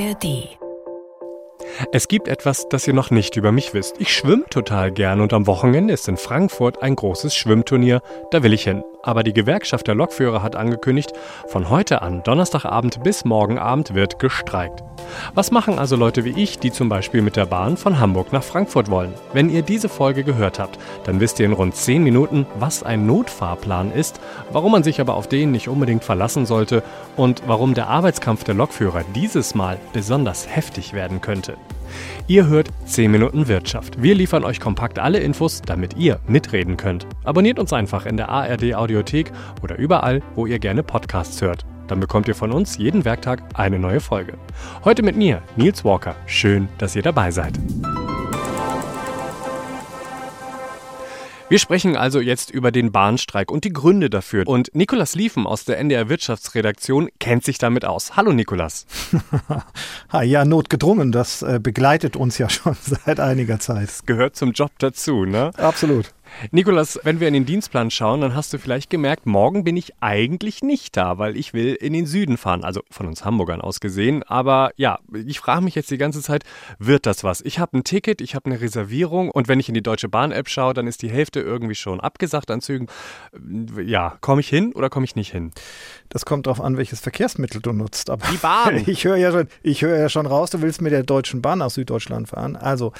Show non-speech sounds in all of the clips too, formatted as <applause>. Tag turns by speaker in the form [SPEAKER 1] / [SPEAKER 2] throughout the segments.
[SPEAKER 1] ARD
[SPEAKER 2] es gibt etwas, das ihr noch nicht über mich wisst. Ich schwimme total gern und am Wochenende ist in Frankfurt ein großes Schwimmturnier. Da will ich hin. Aber die Gewerkschaft der Lokführer hat angekündigt, von heute an, Donnerstagabend bis morgen Abend, wird gestreikt. Was machen also Leute wie ich, die zum Beispiel mit der Bahn von Hamburg nach Frankfurt wollen? Wenn ihr diese Folge gehört habt, dann wisst ihr in rund 10 Minuten, was ein Notfahrplan ist, warum man sich aber auf den nicht unbedingt verlassen sollte und warum der Arbeitskampf der Lokführer dieses Mal besonders heftig werden könnte. Ihr hört 10 Minuten Wirtschaft. Wir liefern euch kompakt alle Infos, damit ihr mitreden könnt. Abonniert uns einfach in der ARD Audiothek oder überall, wo ihr gerne Podcasts hört. Dann bekommt ihr von uns jeden Werktag eine neue Folge. Heute mit mir, Nils Walker. Schön, dass ihr dabei seid. Wir sprechen also jetzt über den Bahnstreik und die Gründe dafür. Und Nikolas Liefen aus der NDR Wirtschaftsredaktion kennt sich damit aus. Hallo Nikolas. <laughs>
[SPEAKER 3] ja, notgedrungen. Das äh, begleitet uns ja <laughs> schon seit einiger Zeit. Das
[SPEAKER 2] gehört zum Job dazu, ne?
[SPEAKER 3] Absolut.
[SPEAKER 2] Nikolas, wenn wir in den Dienstplan schauen, dann hast du vielleicht gemerkt, morgen bin ich eigentlich nicht da, weil ich will in den Süden fahren, also von uns Hamburgern aus gesehen. Aber ja, ich frage mich jetzt die ganze Zeit, wird das was? Ich habe ein Ticket, ich habe eine Reservierung und wenn ich in die Deutsche Bahn-App schaue, dann ist die Hälfte irgendwie schon abgesagt an Zügen. Ja, komme ich hin oder komme ich nicht hin?
[SPEAKER 3] Das kommt darauf an, welches Verkehrsmittel du nutzt.
[SPEAKER 2] Aber die Bahn. <laughs>
[SPEAKER 3] ich höre ja, schon, hör ja schon raus, du willst mit der Deutschen Bahn nach Süddeutschland fahren. Also,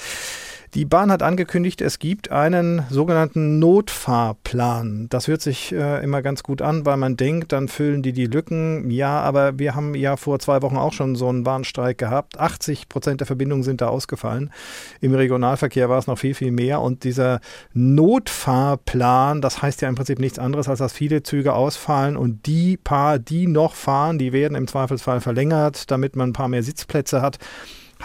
[SPEAKER 3] die Bahn hat angekündigt, es gibt einen sogenannten Notfahrplan. Das hört sich äh, immer ganz gut an, weil man denkt, dann füllen die die Lücken. Ja, aber wir haben ja vor zwei Wochen auch schon so einen Bahnstreik gehabt. 80 Prozent der Verbindungen sind da ausgefallen. Im Regionalverkehr war es noch viel, viel mehr. Und dieser Notfahrplan, das heißt ja im Prinzip nichts anderes, als dass viele Züge ausfallen und die paar, die noch fahren, die werden im Zweifelsfall verlängert, damit man ein paar mehr Sitzplätze hat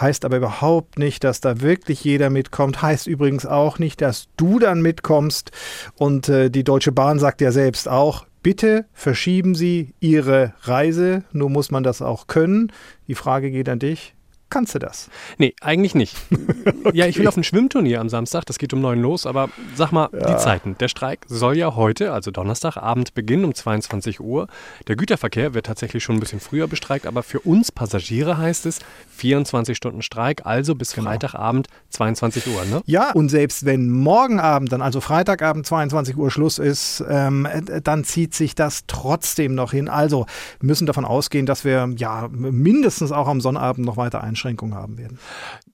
[SPEAKER 3] heißt aber überhaupt nicht, dass da wirklich jeder mitkommt, heißt übrigens auch nicht, dass du dann mitkommst. Und äh, die Deutsche Bahn sagt ja selbst auch, bitte verschieben Sie Ihre Reise, nur muss man das auch können. Die Frage geht an dich. Kannst du das?
[SPEAKER 2] Nee, eigentlich nicht. okay. <laughs> Ja, ich will auf ein Schwimmturnier am Samstag, das geht um neun los, aber sag mal ja. die Zeiten. Der Streik soll ja heute, also Donnerstagabend, beginnen um 22 Uhr. Der Güterverkehr wird tatsächlich schon ein bisschen früher bestreikt, aber für uns Passagiere heißt es 24 Stunden Streik, also bis genau. Freitagabend 22 Uhr, ne?
[SPEAKER 3] Ja, und selbst wenn morgen Abend, dann also Freitagabend 22 Uhr Schluss ist, ähm, dann zieht sich das trotzdem noch hin. Also müssen davon ausgehen, dass wir ja mindestens auch am Sonnabend noch weiter einsteigen. Einschränkungen haben werden.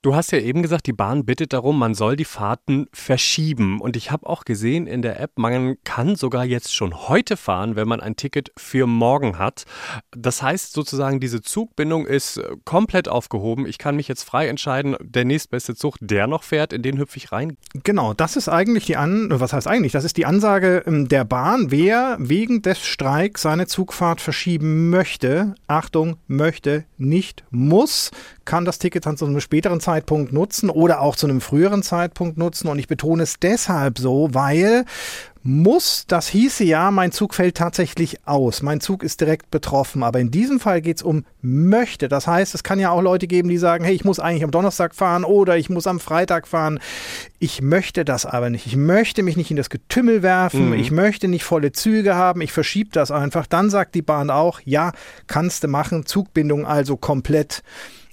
[SPEAKER 2] Du hast ja eben gesagt, die Bahn bittet darum, man soll die Fahrten verschieben. Und ich habe auch gesehen in der App, man kann sogar jetzt schon heute fahren, wenn man ein Ticket für morgen hat. Das heißt sozusagen, diese Zugbindung ist äh, komplett aufgehoben. Ich kann mich jetzt frei entscheiden, der nächstbeste Zug, der noch fährt, in den hüpfe ich rein.
[SPEAKER 3] Genau, das ist eigentlich die An, was heißt eigentlich? Das ist die Ansage ähm, der Bahn, wer wegen des Streiks seine Zugfahrt verschieben möchte. Achtung, möchte, nicht muss, kann das Ticket dann zu einem späteren Zeitpunkt nutzen oder auch zu einem früheren Zeitpunkt nutzen. Und ich betone es deshalb so, weil muss, das hieße ja, mein Zug fällt tatsächlich aus. Mein Zug ist direkt betroffen. Aber in diesem Fall geht es um möchte. Das heißt, es kann ja auch Leute geben, die sagen, hey, ich muss eigentlich am Donnerstag fahren oder ich muss am Freitag fahren. Ich möchte das aber nicht. Ich möchte mich nicht in das Getümmel werfen. Mhm. Ich möchte nicht volle Züge haben. Ich verschiebe das einfach. Dann sagt die Bahn auch, ja, kannst du machen. Zugbindung also komplett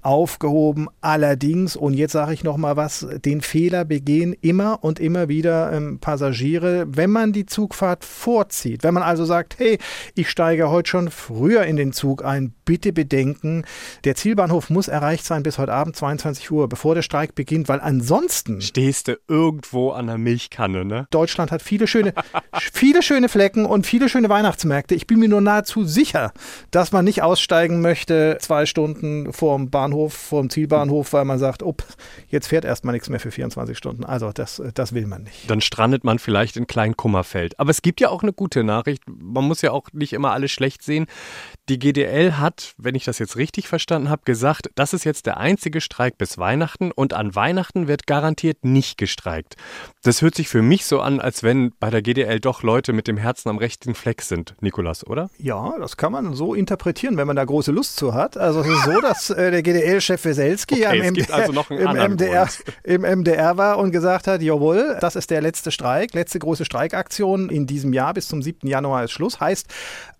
[SPEAKER 3] aufgehoben. Allerdings, und jetzt sage ich noch mal was, den Fehler begehen immer und immer wieder ähm, Passagiere, wenn man die Zugfahrt vorzieht. Wenn man also sagt, hey, ich steige heute schon früher in den Zug ein, bitte bedenken, der Zielbahnhof muss erreicht sein bis heute Abend 22 Uhr, bevor der Streik beginnt, weil ansonsten
[SPEAKER 2] stehst du irgendwo an der Milchkanne, ne?
[SPEAKER 3] Deutschland hat viele schöne, <laughs> viele schöne Flecken und viele schöne Weihnachtsmärkte. Ich bin mir nur nahezu sicher, dass man nicht aussteigen möchte zwei Stunden vor dem Bahnhof Bahnhof, vom Zielbahnhof, weil man sagt, oh, jetzt fährt erstmal nichts mehr für 24 Stunden. Also das, das will man nicht.
[SPEAKER 2] Dann strandet man vielleicht in Kleinkummerfeld. Aber es gibt ja auch eine gute Nachricht. Man muss ja auch nicht immer alles schlecht sehen. Die GDL hat, wenn ich das jetzt richtig verstanden habe, gesagt, das ist jetzt der einzige Streik bis Weihnachten und an Weihnachten wird garantiert nicht gestreikt. Das hört sich für mich so an, als wenn bei der GDL doch Leute mit dem Herzen am rechten Fleck sind, Nikolas, oder?
[SPEAKER 3] Ja, das kann man so interpretieren, wenn man da große Lust zu hat. Also es ist so, dass äh, der GDL RTL-Chef Weselski
[SPEAKER 2] okay, im, MDR, also
[SPEAKER 3] im, MDR, <laughs> im, MDR, war und gesagt hat, jawohl, das ist der letzte Streik, letzte große Streikaktion in diesem Jahr bis zum 7. Januar ist Schluss. Heißt,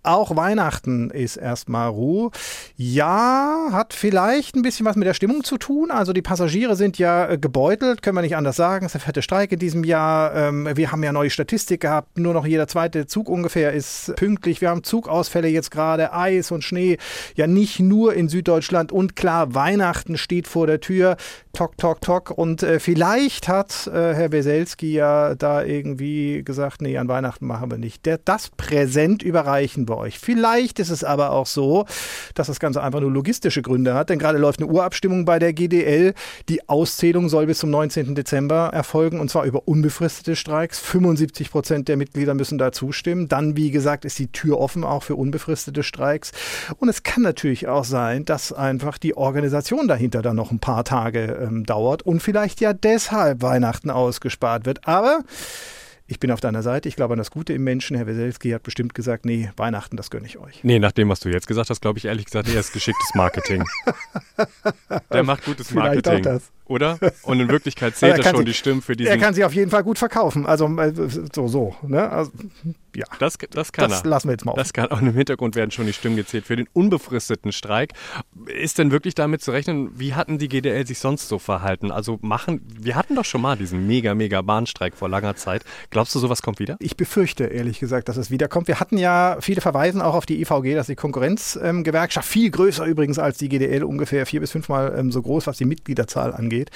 [SPEAKER 3] auch Weihnachten ist erstmal Ruhe. Ja, hat vielleicht ein bisschen was mit der Stimmung zu tun. Also die Passagiere sind ja äh, gebeutelt, können wir nicht anders sagen. Es ist der fette Streik in diesem Jahr. Ähm, wir haben ja neue Statistik gehabt. Nur noch jeder zweite Zug ungefähr ist pünktlich. Wir haben Zugausfälle jetzt gerade, Eis und Schnee. Ja, nicht nur in Süddeutschland. Und klar, Weihnachten steht vor der Tür. Tok, tok, tok. Und äh, vielleicht hat äh, Herr Weselski ja da irgendwie gesagt, nee, an Weihnachten machen wir nicht. Der, das Präsent überreichen wir euch. Vielleicht ist es aber auch so, dass das Ganze einfach nur logistische Gründe hat, denn gerade läuft eine Urabstimmung bei der GDL. Die Auszählung soll bis zum 19. Dezember erfolgen und zwar über unbefristete Streiks. 75 Prozent der Mitglieder müssen da zustimmen. Dann, wie gesagt, ist die Tür offen auch für unbefristete Streiks. Und es kann natürlich auch sein, dass einfach die Organisation dahinter dann noch ein paar Tage ähm, dauert und vielleicht ja deshalb Weihnachten ausgespart wird. Aber ich bin auf deiner Seite. Ich glaube an das Gute im Menschen. Herr Weselski hat bestimmt gesagt, nee, Weihnachten, das gönne ich euch.
[SPEAKER 2] Nee, nach dem, was du jetzt gesagt hast, glaube ich ehrlich gesagt, er ist geschicktes Marketing. <laughs> Der macht gutes Marketing. Oder? Und in Wirklichkeit <laughs> zählt er, er schon die Stimmen für diesen.
[SPEAKER 3] Er kann sie auf jeden Fall gut verkaufen. Also äh, so, so. Ne? Also,
[SPEAKER 2] ja. Das, das kann
[SPEAKER 3] das
[SPEAKER 2] er.
[SPEAKER 3] lassen wir jetzt mal auf.
[SPEAKER 2] Das kann auch im Hintergrund werden schon die Stimmen gezählt für den unbefristeten Streik. Ist denn wirklich damit zu rechnen, wie hatten die GDL sich sonst so verhalten? Also machen, wir hatten doch schon mal diesen mega, mega Bahnstreik vor langer Zeit. Glaubst du, sowas kommt wieder?
[SPEAKER 3] Ich befürchte ehrlich gesagt, dass es wiederkommt. Wir hatten ja, viele verweisen auch auf die IVG, dass die Konkurrenzgewerkschaft, ähm, viel größer übrigens als die GDL, ungefähr vier bis fünfmal ähm, so groß, was die Mitgliederzahl angeht. geht.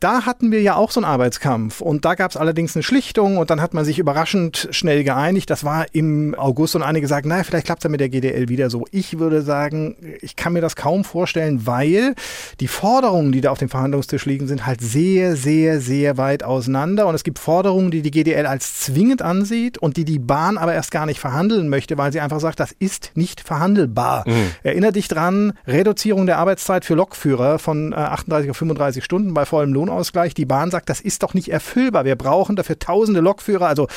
[SPEAKER 3] Da hatten wir ja auch so einen Arbeitskampf und da gab es allerdings eine Schlichtung und dann hat man sich überraschend schnell geeinigt. Das war im August und einige sagen, naja, vielleicht klappt es ja mit der GDL wieder so. Ich würde sagen, ich kann mir das kaum vorstellen, weil die Forderungen, die da auf dem Verhandlungstisch liegen, sind halt sehr, sehr, sehr weit auseinander und es gibt Forderungen, die die GDL als zwingend ansieht und die die Bahn aber erst gar nicht verhandeln möchte, weil sie einfach sagt, das ist nicht verhandelbar. Mhm. Erinner dich dran, Reduzierung der Arbeitszeit für Lokführer von 38 auf 35 Stunden bei vollem Lohn Lohnausgleich. Die Bahn sagt, das ist doch nicht erfüllbar. Wir brauchen dafür tausende Lokführer. Also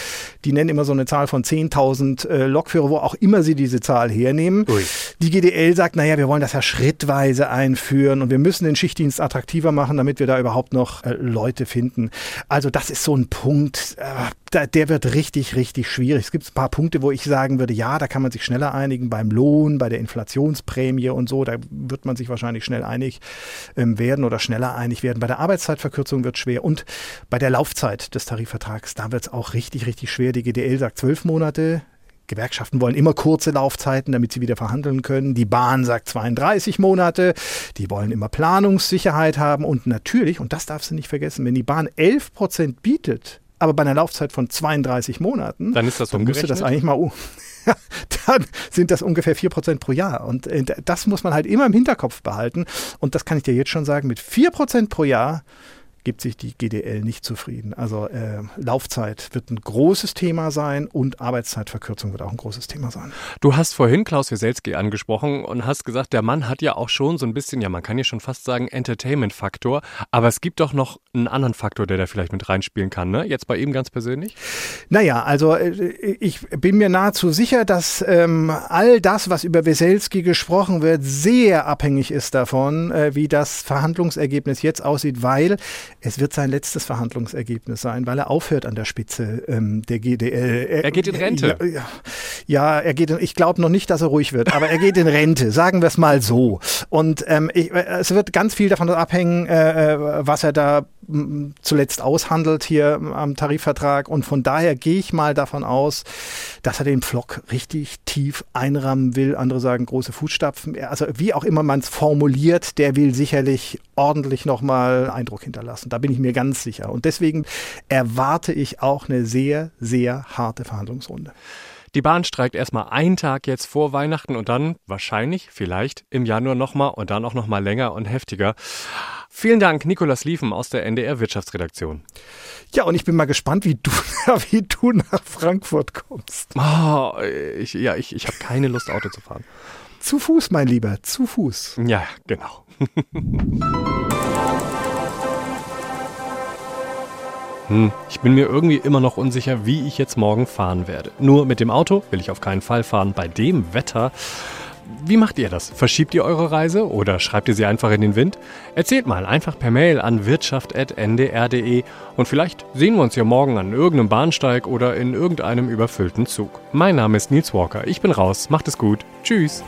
[SPEAKER 3] die nennen immer so eine Zahl von 10.000 äh, Lokführer, wo auch immer sie diese Zahl hernehmen. Ui. Die GDL sagt, naja, wir wollen das ja schrittweise einführen und wir müssen den Schichtdienst attraktiver machen, damit wir da überhaupt noch äh, Leute finden. Also das ist so ein Punkt, äh, der wird richtig, richtig schwierig. Es gibt ein paar Punkte, wo ich sagen würde, ja, da kann man sich schneller einigen beim Lohn, bei der Inflationsprämie und so. Da wird man sich wahrscheinlich schnell einig ähm, werden oder schneller einig werden. Bei der Arbeitszeit Zeitverkürzung wird schwer. Und bei der Laufzeit des Tarifvertrags, da wird es auch richtig, richtig schwer. Die GDL sagt zwölf Monate. Gewerkschaften wollen immer kurze Laufzeiten, damit sie wieder verhandeln können. Die Bahn sagt 32 Monate. Die wollen immer Planungssicherheit haben. Und natürlich, und das darfst du nicht vergessen, wenn die Bahn 11 Prozent bietet, aber bei einer Laufzeit von 32 Monaten,
[SPEAKER 2] dann ist das dann müsste
[SPEAKER 3] das eigentlich mal <laughs> dann sind das ungefähr 4% pro Jahr. Und äh, das muss man halt immer im Hinterkopf behalten. Und das kann ich dir jetzt schon sagen, mit 4% pro Jahr gibt sich die GDL nicht zufrieden. Also äh, Laufzeit wird ein großes Thema sein und Arbeitszeitverkürzung wird auch ein großes Thema sein.
[SPEAKER 2] Du hast vorhin Klaus Wieselski angesprochen und hast gesagt, der Mann hat ja auch schon so ein bisschen, ja man kann ja schon fast sagen, Entertainment-Faktor, aber es gibt doch noch einen anderen Faktor, der da vielleicht mit reinspielen kann, ne? Jetzt bei ihm ganz persönlich?
[SPEAKER 3] Naja, also äh, ich bin mir nahezu sicher, dass ähm, all das, was über Wieselski gesprochen wird, sehr abhängig ist davon, äh, wie das Verhandlungsergebnis jetzt aussieht, weil es wird sein letztes Verhandlungsergebnis sein, weil er aufhört an der Spitze ähm, der GDL.
[SPEAKER 2] Er, er, geht in Rente.
[SPEAKER 3] Ja, ja, ja er geht. In, ich glaube noch nicht, dass er ruhig wird, aber er geht in Rente. <laughs> Sagen wir es mal so. Und ähm, ich, äh, es wird ganz viel davon abhängen, äh, äh was er da zuletzt aushandelt hier am Tarifvertrag. Und von daher gehe ich mal davon aus, dass er den Flock richtig tief einrahmen will. Andere sagen große Fußstapfen. Also wie auch immer man es formuliert, der will sicherlich ordentlich nochmal Eindruck hinterlassen. Da bin ich mir ganz sicher. Und deswegen erwarte ich auch eine sehr, sehr harte Verhandlungsrunde.
[SPEAKER 2] Die Bahn streikt erstmal einen Tag jetzt vor Weihnachten und dann wahrscheinlich, vielleicht im Januar nochmal und dann auch nochmal länger und heftiger. Vielen Dank, Nikolas Liefen aus der NDR Wirtschaftsredaktion.
[SPEAKER 3] Ja, und ich bin mal gespannt, wie du, <laughs> wie du nach Frankfurt kommst.
[SPEAKER 2] Oh, ich, ja, ich, ich habe keine Lust, Auto zu fahren.
[SPEAKER 3] Zu Fuß, mein Lieber, zu Fuß.
[SPEAKER 2] Ja, genau. <laughs> Hm, ich bin mir irgendwie immer noch unsicher, wie ich jetzt morgen fahren werde. Nur mit dem Auto will ich auf keinen Fall fahren. Bei dem Wetter Wie macht ihr das? Verschiebt ihr eure Reise oder schreibt ihr sie einfach in den Wind? Erzählt mal einfach per Mail an wirtschaft.ndr.de und vielleicht sehen wir uns ja morgen an irgendeinem Bahnsteig oder in irgendeinem überfüllten Zug. Mein Name ist Nils Walker. Ich bin raus. Macht es gut. Tschüss.